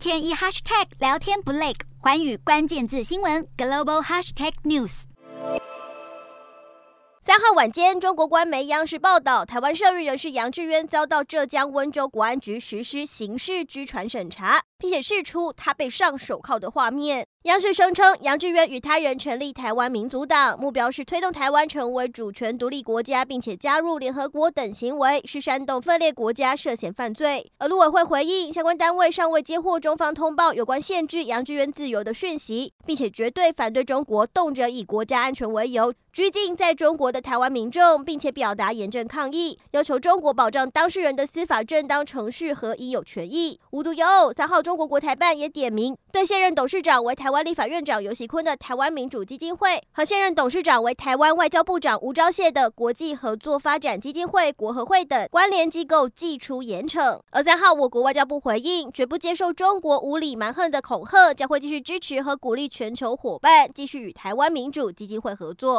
天一 hashtag 聊天不累，环宇关键字新闻 global hashtag news。三号晚间，中国官媒央视报道，台湾涉日人士杨志渊遭到浙江温州国安局实施刑事拘传审查，并且释出他被上手铐的画面。央视声称，杨志渊与他人成立台湾民族党，目标是推动台湾成为主权独立国家，并且加入联合国等行为是煽动分裂国家，涉嫌犯罪。而陆委会回应，相关单位尚未接获中方通报有关限制杨志渊自由的讯息，并且绝对反对中国动辄以国家安全为由拘禁在中国的台湾民众，并且表达严正抗议，要求中国保障当事人的司法正当程序和应有权益。无独有偶，三号中中国国台办也点名对现任董事长为台。湾立法院长游锡堃的台湾民主基金会和现任董事长为台湾外交部长吴钊燮的国际合作发展基金会国合会等关联机构祭出严惩。而三号，我国外交部回应，绝不接受中国无理蛮横的恐吓，将会继续支持和鼓励全球伙伴继续与台湾民主基金会合作。